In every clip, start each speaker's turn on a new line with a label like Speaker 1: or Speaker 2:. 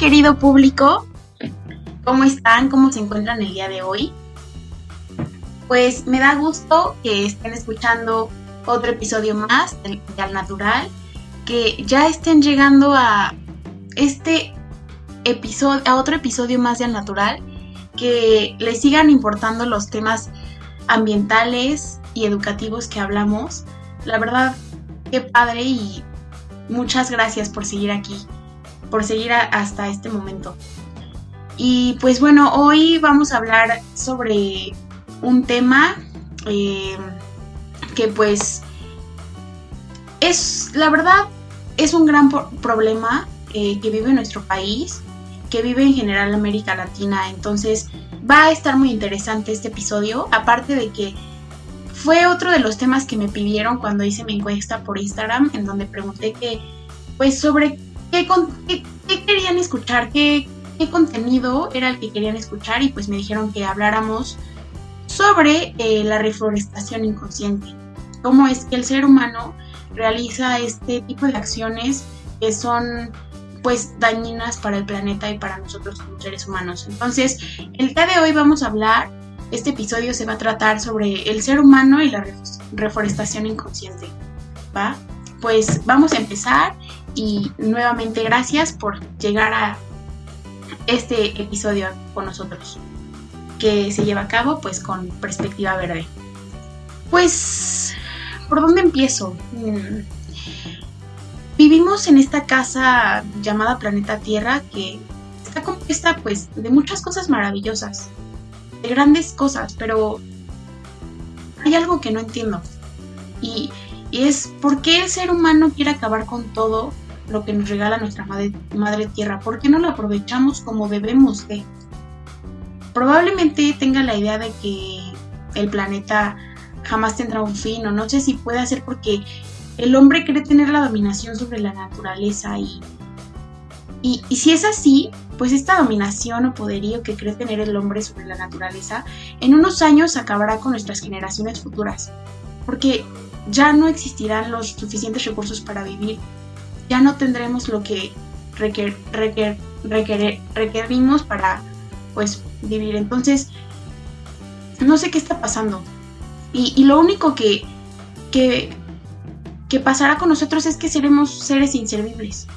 Speaker 1: querido público, ¿cómo están? ¿Cómo se encuentran el día de hoy? Pues me da gusto que estén escuchando otro episodio más de, Al Natural, que ya estén llegando a este episodio, a otro episodio más de Al Natural, que les sigan importando los temas ambientales y educativos que hablamos. La verdad, qué padre y muchas gracias por seguir aquí por seguir hasta este momento. Y pues bueno, hoy vamos a hablar sobre un tema eh, que pues es, la verdad, es un gran problema eh, que vive nuestro país, que vive en general América Latina. Entonces va a estar muy interesante este episodio, aparte de que fue otro de los temas que me pidieron cuando hice mi encuesta por Instagram, en donde pregunté que, pues, sobre qué, querían escuchar, ¿Qué, contenido era el que querían escuchar y pues me dijeron que habláramos sobre eh, la reforestación inconsciente, cómo es que el ser humano realiza este tipo de acciones que son pues dañinas para el planeta y para nosotros como seres humanos. Entonces, el día de hoy vamos a hablar, este episodio se va a tratar sobre el ser humano y la reforestación inconsciente, ¿va? Pues vamos a empezar y nuevamente gracias por llegar a este episodio con nosotros que se lleva a cabo pues con perspectiva verde. Pues, ¿por dónde empiezo? Mm, vivimos en esta casa llamada Planeta Tierra que está compuesta pues de muchas cosas maravillosas, de grandes cosas, pero hay algo que no entiendo. Y y es por qué el ser humano quiere acabar con todo lo que nos regala nuestra madre, tierra. ¿Por qué no lo aprovechamos como debemos de? Probablemente tenga la idea de que el planeta jamás tendrá un fin o no sé si puede ser porque el hombre quiere tener la dominación sobre la naturaleza y, y, y, si es así, pues esta dominación o poderío que cree tener el hombre sobre la naturaleza en unos años acabará con nuestras generaciones futuras. Porque ya no existirán los suficientes recursos para vivir, ya no tendremos lo que requer, requerimos para pues vivir. Entonces, no sé qué está pasando. Y, lo único que, que, que pasará con nosotros es que seremos seres inservibles.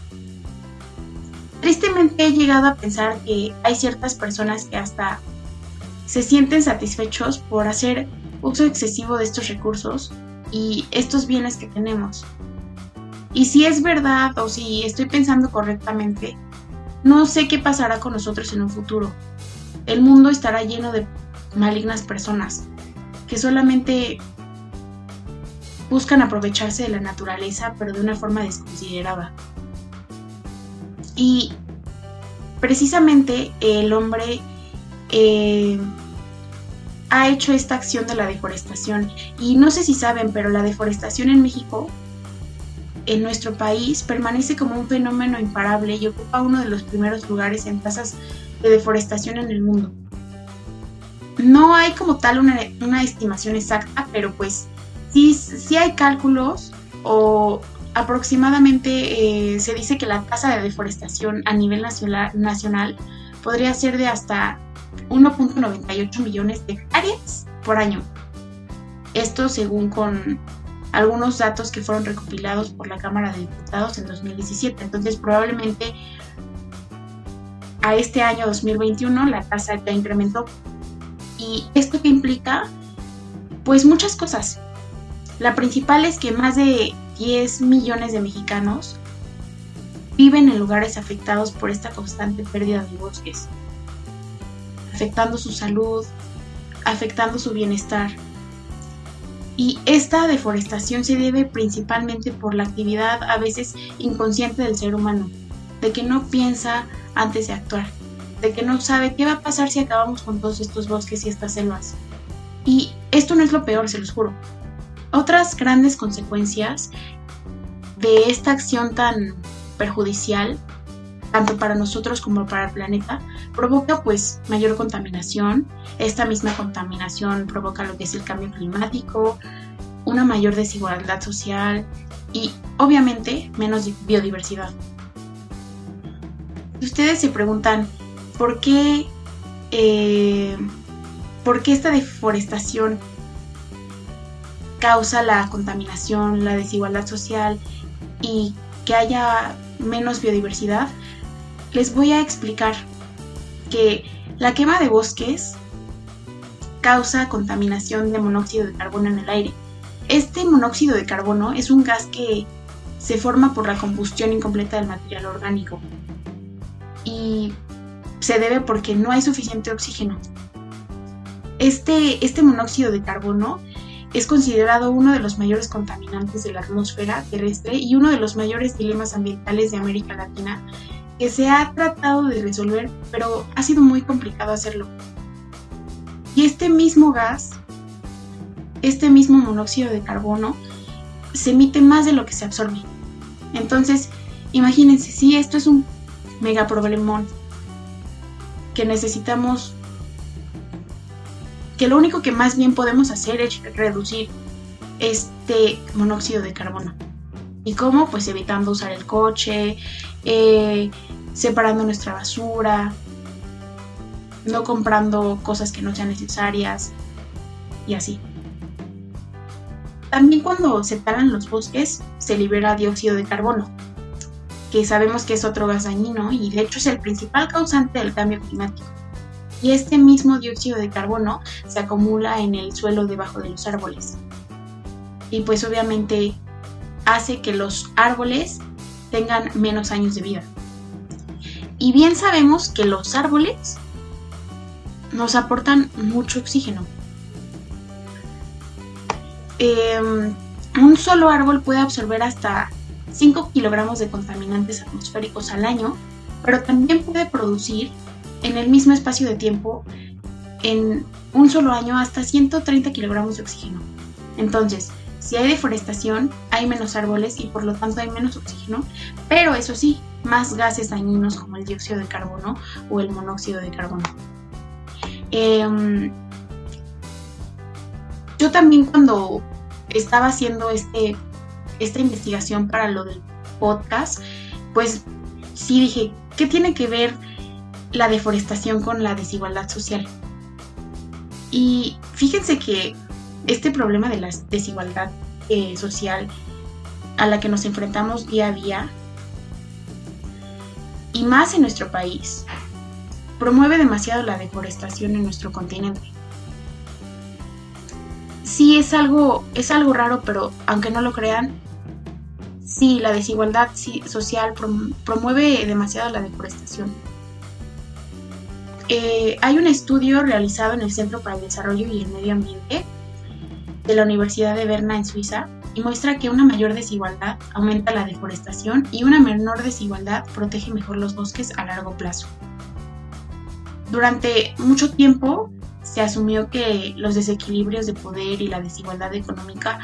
Speaker 1: Tristemente he llegado a pensar que hay ciertas personas que hasta se sienten satisfechos por hacer uso excesivo de estos recursos y estos bienes que tenemos. Y si es verdad o si estoy pensando correctamente, no sé qué pasará con nosotros en un futuro. El mundo estará lleno de malignas personas que solamente buscan aprovecharse de la naturaleza, pero de una forma desconsiderada. Y precisamente el hombre eh, ha hecho esta acción de la deforestación. Y no sé si saben, pero la deforestación en México, en nuestro país, permanece como un fenómeno imparable y ocupa uno de los primeros lugares en tasas de deforestación en el mundo. No hay como tal una, estimación exacta, pero pues sí, sí hay cálculos o aproximadamente eh, se dice que la tasa de deforestación a nivel nacional, nacional podría ser de hasta 1.98 millones de hectáreas por año. Esto según con algunos datos que fueron recopilados por la Cámara de Diputados en 2017. Entonces probablemente a este año 2021 la tasa ya incrementó. ¿Y esto que implica? Pues muchas cosas. La principal es que más de 10 millones de mexicanos viven en lugares afectados por esta constante pérdida de bosques afectando su salud, afectando su bienestar. Y esta deforestación se debe principalmente por la actividad a veces inconsciente del ser humano, de que no piensa antes de actuar, de que no sabe qué va a pasar si acabamos con todos estos bosques y estas selvas. Y esto no es lo peor, se los juro. Otras grandes consecuencias de esta acción tan perjudicial tanto para nosotros como para el planeta, provoca pues mayor contaminación. Esta misma contaminación provoca lo que es el cambio climático, una mayor desigualdad social y obviamente menos biodiversidad. ustedes se preguntan por qué, eh, por qué esta deforestación causa la contaminación, la desigualdad social y que haya menos biodiversidad, les voy a explicar que la quema de bosques causa contaminación de monóxido de carbono en el aire. Este monóxido de carbono es un gas que se forma por la combustión incompleta del material orgánico y se debe porque no hay suficiente oxígeno. Este, este monóxido de carbono es considerado uno de los mayores contaminantes de la atmósfera terrestre y uno de los mayores dilemas ambientales de América Latina que se ha tratado de resolver, pero ha sido muy complicado hacerlo. Y este mismo gas, este mismo monóxido de carbono, se emite más de lo que se absorbe. Entonces, imagínense, si esto es un mega problemón que necesitamos que lo único que más bien podemos hacer es reducir este monóxido de carbono. ¿Y cómo? Pues evitando usar el coche, eh, separando nuestra basura, no comprando cosas que no sean necesarias y así. También cuando se talan los bosques se libera dióxido de carbono, que sabemos que es otro gas dañino y de hecho es el principal causante del cambio climático y este mismo dióxido de carbono se acumula en el suelo debajo de los árboles. Y pues obviamente hace que los árboles tengan menos años de vida. Y bien sabemos que los árboles nos aportan mucho oxígeno. Em, un solo árbol puede absorber hasta 5 kilogramos de contaminantes atmosféricos al año, pero también puede producir en el mismo espacio de tiempo en un solo año hasta 130 kilogramos de oxígeno. Entonces, si hay deforestación, hay menos árboles y por lo tanto hay menos oxígeno, pero eso sí, más gases dañinos como el dióxido de carbono o el monóxido de carbono. Em, yo también cuando estaba haciendo este, esta investigación para lo del podcast, pues sí dije, ¿qué tiene que ver la deforestación con la desigualdad social. Y fíjense que este problema de la desigualdad eh, social a la que nos enfrentamos día a día, y más en nuestro país, promueve demasiado la deforestación en nuestro continente. Sí, es algo, es algo raro, pero aunque no lo crean, sí, la desigualdad social promueve demasiado la deforestación. Eh, hay un estudio realizado en el Centro para el Desarrollo y el Medio Ambiente de la Universidad de Berna en Suiza y muestra que una mayor desigualdad aumenta la deforestación y una menor desigualdad protege mejor los bosques a largo plazo. Durante mucho tiempo se asumió que los desequilibrios de poder y la desigualdad económica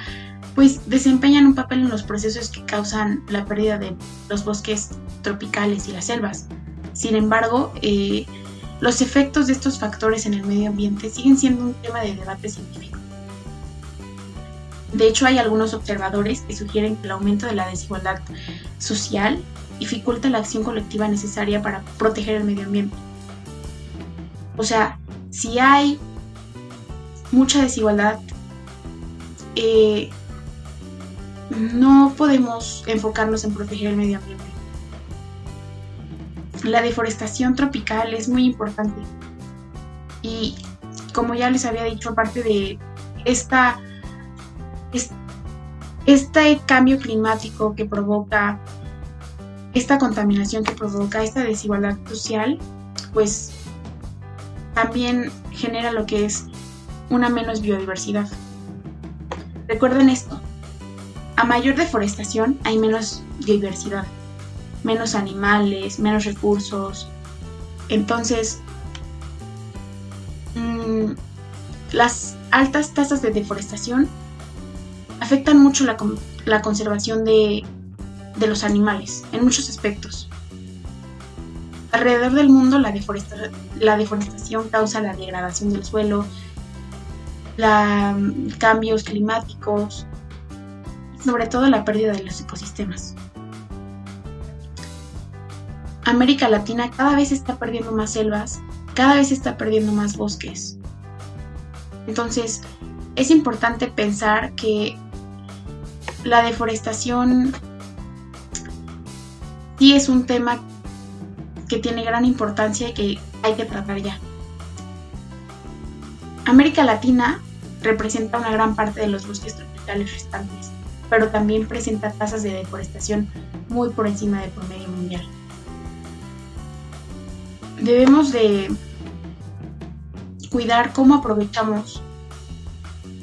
Speaker 1: pues desempeñan un papel en los procesos que causan la pérdida de los bosques tropicales y las selvas. Sin embargo, eh, los efectos de estos factores en el medio ambiente siguen siendo un tema de debate científico. De hecho, hay algunos observadores que sugieren que el aumento de la desigualdad social dificulta la acción colectiva necesaria para proteger el medio ambiente. O sea, si hay mucha desigualdad, eh, no podemos enfocarnos en proteger el medio ambiente la deforestación tropical es muy importante. Y como ya les había dicho, aparte de esta, este cambio climático que provoca, esta contaminación que provoca, esta desigualdad social, pues también genera lo que es una menos biodiversidad. Recuerden esto, a mayor deforestación hay menos biodiversidad menos animales, menos recursos. Entonces, mm, las altas tasas de deforestación afectan mucho la, conservación de, los animales en muchos aspectos. Alrededor del mundo la, la deforestación causa la degradación del suelo, la, cambios climáticos, sobre todo la pérdida de los ecosistemas. América Latina cada vez está perdiendo más selvas, cada vez está perdiendo más bosques. Entonces, es importante pensar que la deforestación sí es un tema que tiene gran importancia y que hay que tratar ya. América Latina representa una gran parte de los bosques tropicales restantes, pero también presenta tasas de deforestación muy por encima del promedio mundial. Debemos de cuidar cómo aprovechamos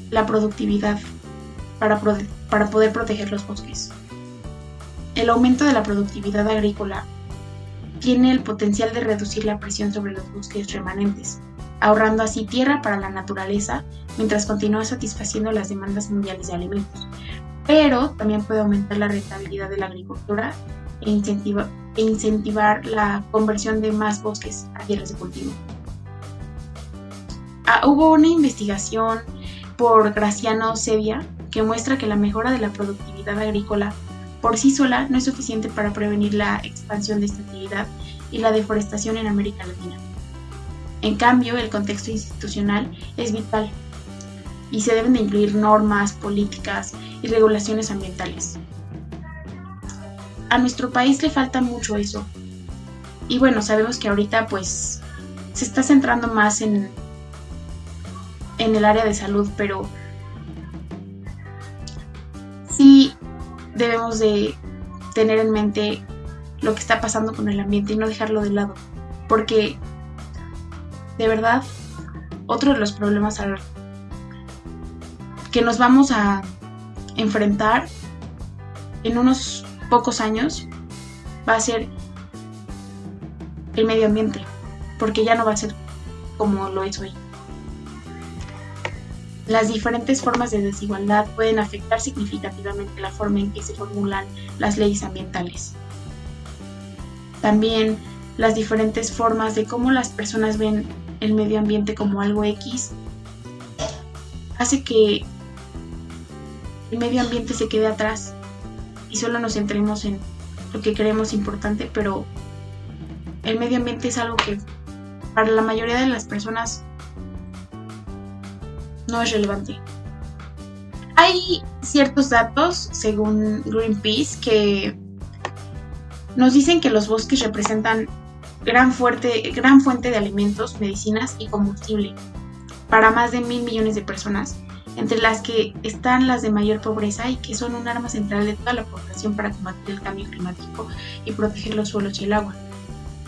Speaker 1: la productividad para, para poder proteger los bosques. El aumento de la productividad agrícola tiene el potencial de reducir la presión sobre los bosques remanentes, ahorrando así tierra para la naturaleza mientras continúa satisfaciendo las demandas mundiales de alimentos. Pero también puede aumentar la rentabilidad de la agricultura e, e incentivar la conversión de más bosques a tierras de cultivo. Ah, hubo una investigación por Graciano Sevilla que muestra que la mejora de la productividad agrícola por sí sola no es suficiente para prevenir la expansión de esta actividad y la deforestación en América Latina. En cambio, el contexto institucional es vital y se deben de incluir normas, políticas y regulaciones ambientales. A nuestro país le falta mucho eso. Y bueno, sabemos que ahorita pues se está centrando más en en el área de salud, pero debemos de tener en mente lo que está pasando con el ambiente y no dejarlo de lado, porque de verdad otro de los problemas que nos vamos a enfrentar en unos pocos años va a ser el medio ambiente, porque ya no va a ser como lo es hoy. Las diferentes formas de desigualdad pueden afectar significativamente la forma en que se formulan las leyes ambientales. También las diferentes formas de cómo las personas ven el medio ambiente como algo X hace que el medio ambiente se quede atrás y solo nos centremos en lo que creemos importante, pero el medio ambiente es algo que para la mayoría de las personas no es relevante. Hay ciertos datos, según Greenpeace, que nos dicen que los bosques representan gran, fuerte, gran fuente de alimentos, medicinas y combustible para más de mil millones de personas, entre las que están las de mayor pobreza y que son un arma central de toda la población para combatir el cambio climático y proteger los suelos y el agua.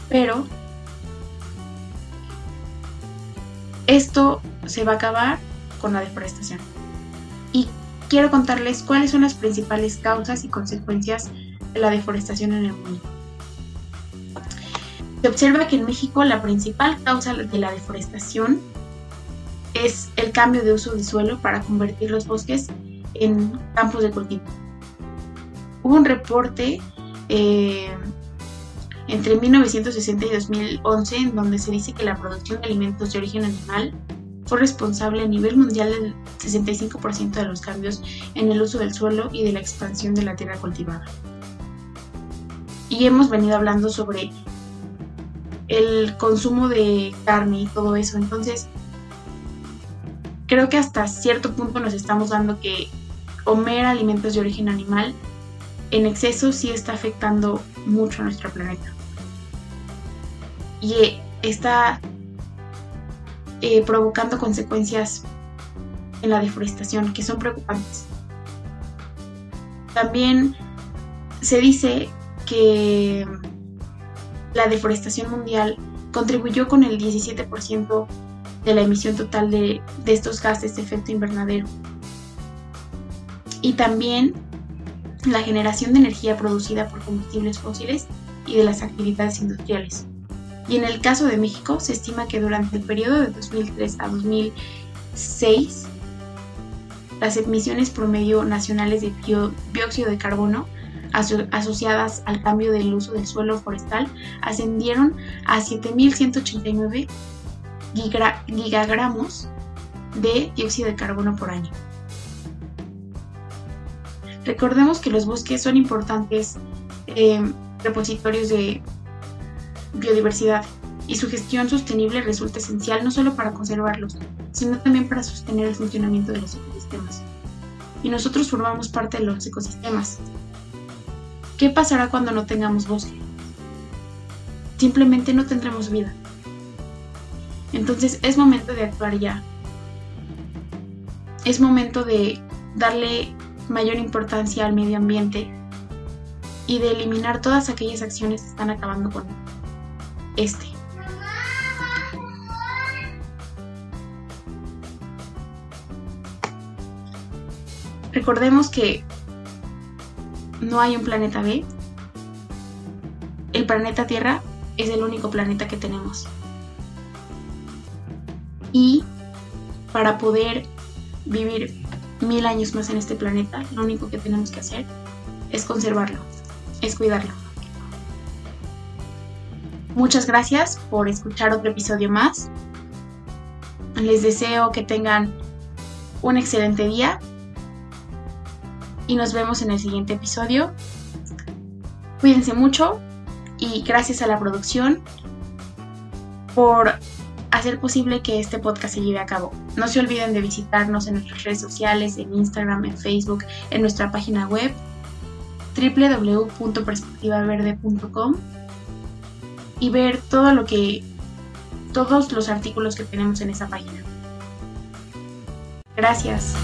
Speaker 1: Pero esto se va a acabar con la deforestación. Y quiero contarles cuáles son las principales causas y consecuencias de la deforestación en el mundo. Se observa que en México la principal causa de la deforestación es el cambio de uso de suelo para convertir los bosques en campos de cultivo. Hubo un reporte eh, entre 1960 y 2011 en donde se dice que la producción de alimentos de origen animal fue responsable a nivel mundial del 65% de los cambios en el uso del suelo y de la expansión de la tierra cultivada. Y hemos venido hablando sobre el consumo de carne y todo eso. Entonces, creo que hasta cierto punto nos estamos dando que comer alimentos de origen animal en exceso sí está afectando mucho a nuestro planeta. Y está eh, provocando consecuencias en la deforestación que son preocupantes. También se dice que la deforestación mundial contribuyó con el 17% de la emisión total de, de, estos gases de efecto invernadero. Y también la generación de energía producida por combustibles fósiles y de las actividades industriales y en el caso de México se estima que durante el periodo de 2003 a 2006 las emisiones promedio nacionales de dióxido de carbono asociadas al cambio del uso del suelo forestal ascendieron a 7.189 gigagramos de dióxido de carbono por año. Recordemos que los bosques son importantes eh, repositorios de biodiversidad y su gestión sostenible resulta esencial no solo para conservarlos, sino también para sostener el funcionamiento de los ecosistemas. Y nosotros formamos parte de los ecosistemas. ¿Qué pasará cuando no tengamos bosque? Simplemente no tendremos vida. Entonces es momento de actuar ya. Es momento de darle mayor importancia al medio ambiente y de eliminar todas aquellas acciones que están acabando con este. Recordemos que no hay un planeta B. El planeta Tierra es el único planeta que tenemos. Y para poder vivir mil años más en este planeta, lo único que tenemos que hacer es conservarlo, es cuidarlo. Muchas gracias por escuchar otro episodio más. Les deseo que tengan un excelente día y nos vemos en el siguiente episodio. Cuídense mucho y gracias a la producción por hacer posible que este podcast se lleve a cabo. No se olviden de visitarnos en nuestras redes sociales, en Instagram, en Facebook, en nuestra página web www.perspectivaverde.com y ver todo lo que todos los artículos que tenemos en esa página. Gracias.